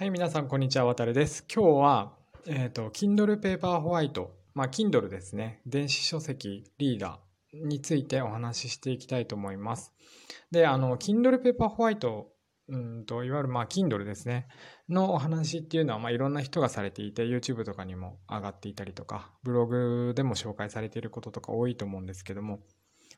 はい、皆さん、こんにちは。わたるです。今日は、えっ、ー、と、Kindle Paperwhite、まあ、Kindle ですね。電子書籍リーダーについてお話ししていきたいと思います。で、あの、Kindle Paperwhite、うんと、いわゆる、まあ、Kindle ですね。のお話っていうのは、まあ、いろんな人がされていて、YouTube とかにも上がっていたりとか、ブログでも紹介されていることとか多いと思うんですけども、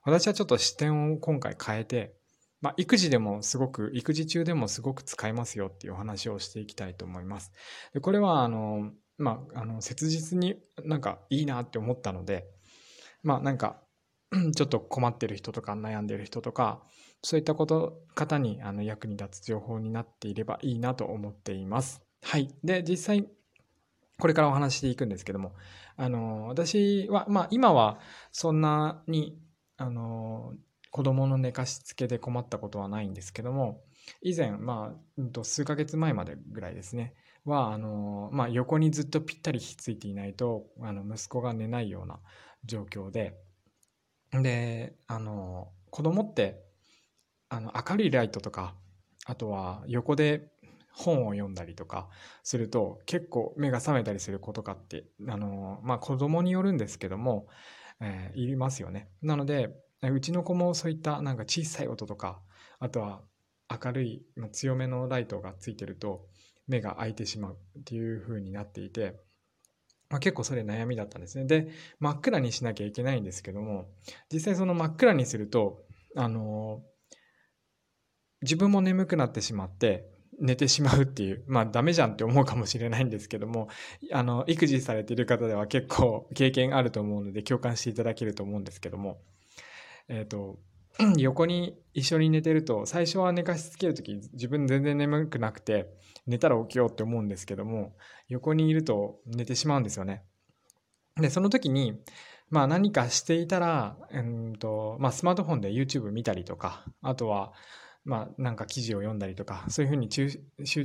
私はちょっと視点を今回変えて、まあ、育児でもすごく、育児中でもすごく使えますよっていうお話をしていきたいと思います。でこれは、あの、まあ、あの、切実になんかいいなって思ったので、まあ、なんか、ちょっと困ってる人とか悩んでる人とか、そういったこと、方にあの役に立つ情報になっていればいいなと思っています。はい。で、実際、これからお話していくんですけども、あの、私は、まあ、今はそんなに、あの、子供の寝かしつけで困ったことはないんですけども、以前、まあ、うん、と数ヶ月前までぐらいですね、は、あの、まあ、横にずっとぴったりひっついていないと、あの、息子が寝ないような状況で、で、あの、子供って、あの、明るいライトとか、あとは横で本を読んだりとかすると結構目が覚めたりすることかってあのまあ子供によるんですけども、えー、いりますよね。なのでうちの子もそういったなんか小さい音とか、あとは明るい強めのライトがついてると目が開いてしまうっていう風になっていて、まあ、結構それ悩みだったんですね。で、真っ暗にしなきゃいけないんですけども、実際その真っ暗にすると、あの自分も眠くなってしまって、寝てしまうっていう、まあダメじゃんって思うかもしれないんですけども、あの、育児されている方では結構経験あると思うので共感していただけると思うんですけども、えっ、ー、と、横に一緒に寝てると、最初は寝かしつけるとき自分全然眠くなくて、寝たら起きようって思うんですけども、横にいると寝てしまうんですよね。で、その時に、まあ何かしていたら、うんとまあ、スマートフォンで YouTube 見たりとか、あとは、まあなんか記事を読んだりとか、そういうふうに集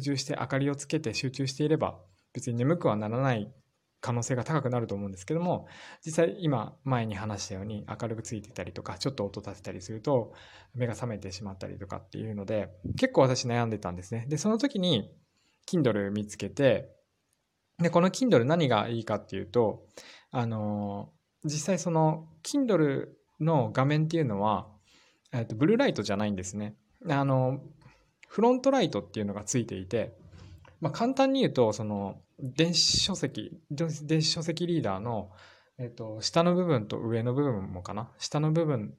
中して明かりをつけて集中していれば、別に眠くはならない可能性が高くなると思うんですけども実際今前に話したように明るくついてたりとかちょっと音立てたりすると目が覚めてしまったりとかっていうので結構私悩んでたんですね。でその時に Kindle 見つけてでこの Kindle 何がいいかっていうとあの実際その Kindle の画面っていうのは、えっと、ブルーライトじゃないんですね。あのフロントライトっていうのがついていてまあ、簡単に言うと、その、電子書籍、電子書籍リーダーの、えっと、下の部分と上の部分もかな？下の部分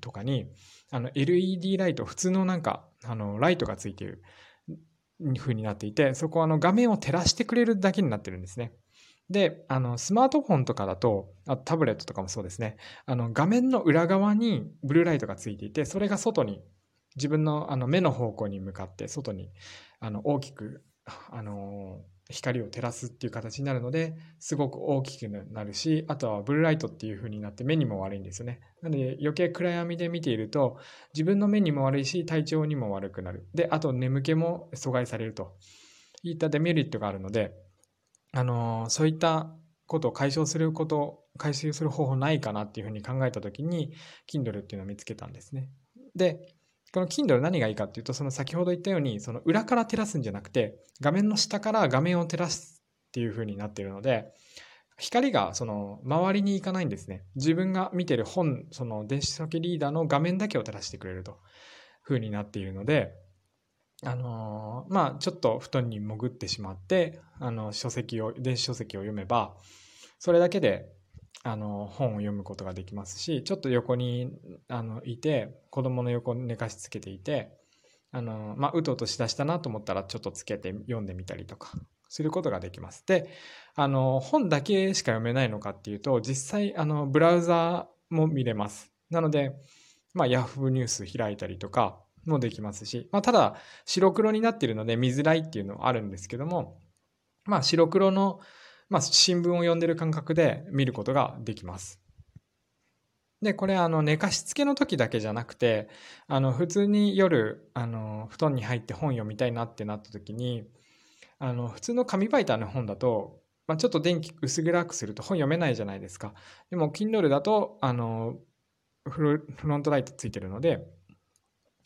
とかに、あの、LED ライト、普通のなんか、あの、ライトがついている風になっていて、そこはあの、画面を照らしてくれるだけになってるんですね。で、あの、スマートフォンとかだと、あタブレットとかもそうですね。あの、画面の裏側にブルーライトがついていて、それが外に、自分のあの目の方向に向かって外にあの大きくあの光を照らすっていう形になるのですごく大きくなるしあとはブルーライトっていう風になって目にも悪いんですよね。なので余計暗闇で見ていると自分の目にも悪いし体調にも悪くなる。であと眠気も阻害されると。いったデメリットがあるのであのそういったことを解消すること解消する方法ないかなっていうふうに考えた時に Kindle っていうのを見つけたんですね。でこの Kindle 何がいいかっていうと、その先ほど言ったように、その裏から照らすんじゃなくて、画面の下から画面を照らすっていう風になっているので、光がその周りに行かないんですね。自分が見てる本、その電子書籍リーダーの画面だけを照らしてくれると風になっているので、あのー、まあちょっと布団に潜ってしまって、あの書籍を、電子書籍を読めば、それだけであの本を読むことができますしちょっと横にあのいて子供の横に寝かしつけていてあの、まあ、うとうとしだしたなと思ったらちょっとつけて読んでみたりとかすることができます。であの本だけしか読めないのかっていうと実際あのブラウザも見れます。なので、まあ、Yahoo ニュース開いたりとかもできますし、まあ、ただ白黒になっているので見づらいっていうのはあるんですけども、まあ、白黒のまあ、新聞を読んでる感覚で見ることができます。で、これあの寝かしつけの時だけじゃなくて、あの普通に夜あの布団に入って本読みたいなってなった時に、あの普通の紙媒体の本だと、まあ、ちょっと電気薄暗くすると本読めないじゃないですか。でも Kindle だとあのフロントライトついてるので、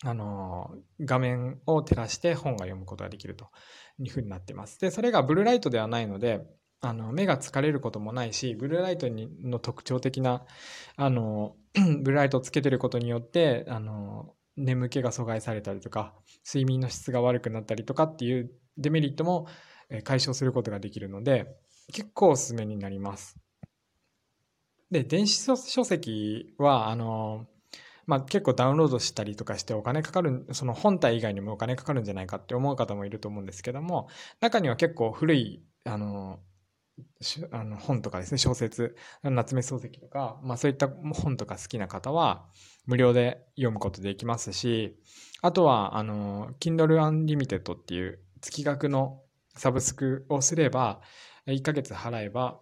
あの、画面を照らして本が読むことができるというふうになってます。で、それがブルーライトではないので、あの、目が疲れることもないし、ブルーライトにの特徴的な、あの、ブルーライトをつけてることによって、あの、眠気が阻害されたりとか、睡眠の質が悪くなったりとかっていうデメリットも解消することができるので、結構おすすめになります。で、電子書籍は、あの、まあ、結構ダウンロードしたりとかしてお金かかる、その本体以外にもお金かかるんじゃないかって思う方もいると思うんですけども、中には結構古い、あの、あの本とかですね、小説、夏目漱石とか、まあそういった本とか好きな方は無料で読むことできますし、あとは、あの、Kindle Unlimited っていう月額のサブスクをすれば、1ヶ月払えば、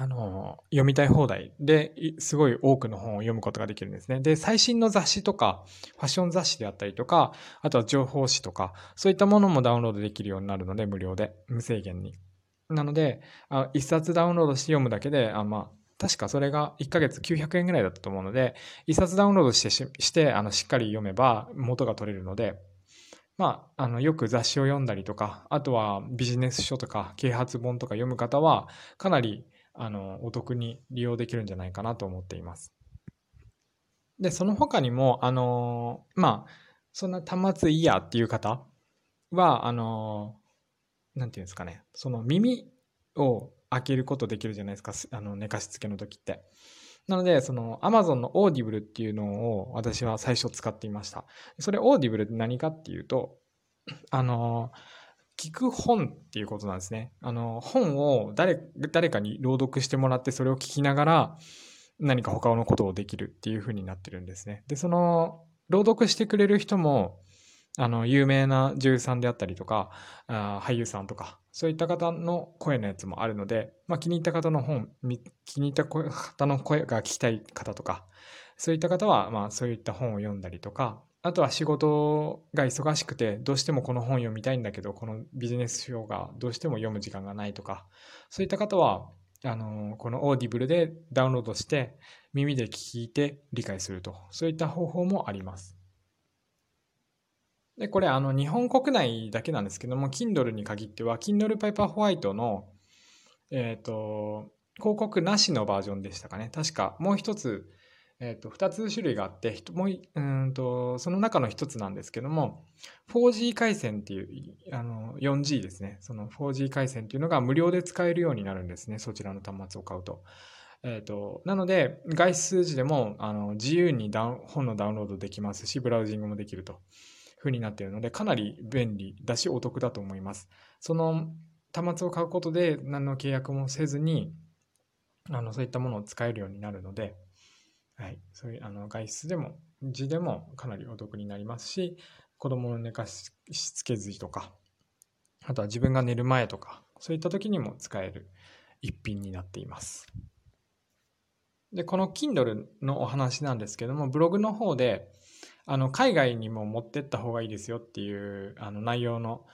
あの、読みたい放題ですごい多くの本を読むことができるんですね。で、最新の雑誌とか、ファッション雑誌であったりとか、あとは情報誌とか、そういったものもダウンロードできるようになるので、無料で、無制限に。なので、あ1冊ダウンロードして読むだけで、あまあ、確かそれが1ヶ月900円ぐらいだったと思うので、1冊ダウンロードしてししてあのしっかり読めば元が取れるので、まあ、あのよく雑誌を読んだりとか、あとはビジネス書とか啓発本とか読む方は、かなりあのお得に利用できるんじゃないかなと思っています。で、その他にも、あのまあ、そんな端末いいやっていう方は、あのなんていうんですかね、その耳を開けることできるじゃないですか、あの寝かしつけの時って。なので、その Amazon の Audible っていうのを私は最初使っていました。それ Audible って何かっていうと、あの、聞く本っていうことなんですね。あの、本を誰、誰かに朗読してもらってそれを聞きながら何か他のことをできるっていう風になってるんですね。で、その、朗読してくれる人も、あの、有名な女優さんであったりとか、あ俳優さんとか、そういった方の声のやつもあるので、まあ、気に入った方の本、気に入った方の声が聞きたい方とか、そういった方は、まあ、そういった本を読んだりとか、あとは仕事が忙しくて、どうしてもこの本読みたいんだけど、このビジネス書がどうしても読む時間がないとか、そういった方は、あの、この Audible でダウンロードして、耳で聞いて理解すると、そういった方法もあります。で、これ、あの、日本国内だけなんですけども、Kindle に限っては、Kindle Paperwhite の、えっ、ー、と、広告なしのバージョンでしたかね。確か、もう一つ、えっ、ー、と、二つ種類があって、もう、うんと、その中の一つなんですけども、4G 回線っていう、あの、4G ですね。その 4G 回線っていうのが無料で使えるようになるんですね。そちらの端末を買うと。えっ、ー、と、なので、外出時でも、あの、自由にダウン本のダウンロードできますし、ブラウジングもできると。風になっているので、かなり便利だしお得だと思います。その端末を買うことで何の契約もせずに、あのそういったものを使えるようになるので、はい、そういうあの外出でも、字でもかなりお得になりますし、子供の寝かしつけずとか、あとは自分が寝る前とか、そういった時にも使える一品になっています。で、この Kindle のお話なんですけども、ブログの方で、あの海外にも持ってった方がいいですよっていうあの内容の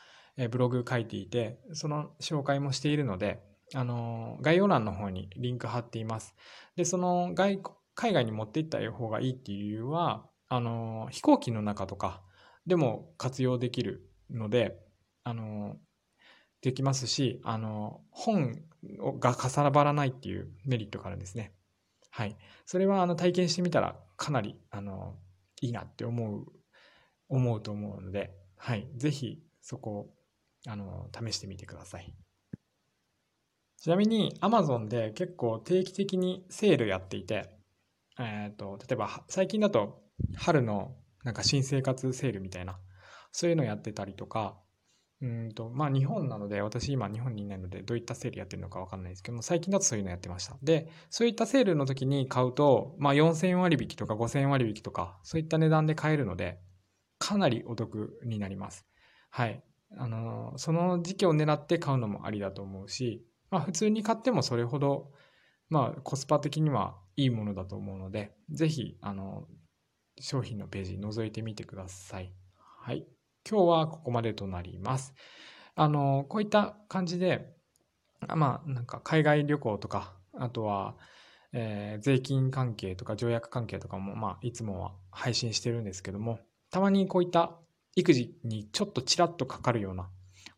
ブログ書いていて、その紹介もしているので、あの概要欄の方にリンク貼っています。で、その外海外に持っていった方がいいっていう理由は、あの飛行機の中とかでも活用できるので、あのできますし、あの本がかさばらないっていうメリットがあるんですね。はい。それはあの体験してみたらかなりあのいいなって思う、思うと思うので、はい。ぜひそこを、あの、試してみてください。ちなみに Amazon で結構定期的にセールやっていて、えっ、ー、と、例えば最近だと春のなんか新生活セールみたいな、そういうのやってたりとか、うんと、まあ日本なので、私今日本にいないので、どういったセールやってるのかわかんないですけども、最近だとそういうのやってました。で、そういったセールの時に買うと、まあ4000割引とか5000割引とか、そういった値段で買えるので、かなりお得になります。はい。あの、その時期を狙って買うのもありだと思うし、まあ普通に買ってもそれほど、まあコスパ的にはいいものだと思うので、ぜひ、あの、商品のページ覗いてみてください。はい。今日はここまでとなります。あの、こういった感じで、まあ、なんか海外旅行とか、あとは、えー、税金関係とか条約関係とかも、まあ、いつもは配信してるんですけども、たまにこういった育児にちょっとちらっとかかるような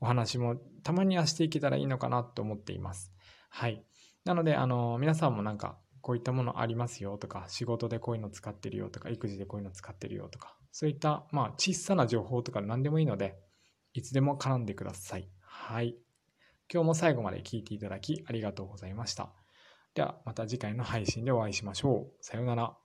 お話もたまにはしていけたらいいのかなと思っています。はい。なので、あの、皆さんもなんか、こういったものありますよとか、仕事でこういうの使ってるよとか、育児でこういうの使ってるよとか、そういった、まあ、小さな情報とか何でもいいので、いつでも絡んでください。はい。今日も最後まで聞いていただきありがとうございました。では、また次回の配信でお会いしましょう。さようなら。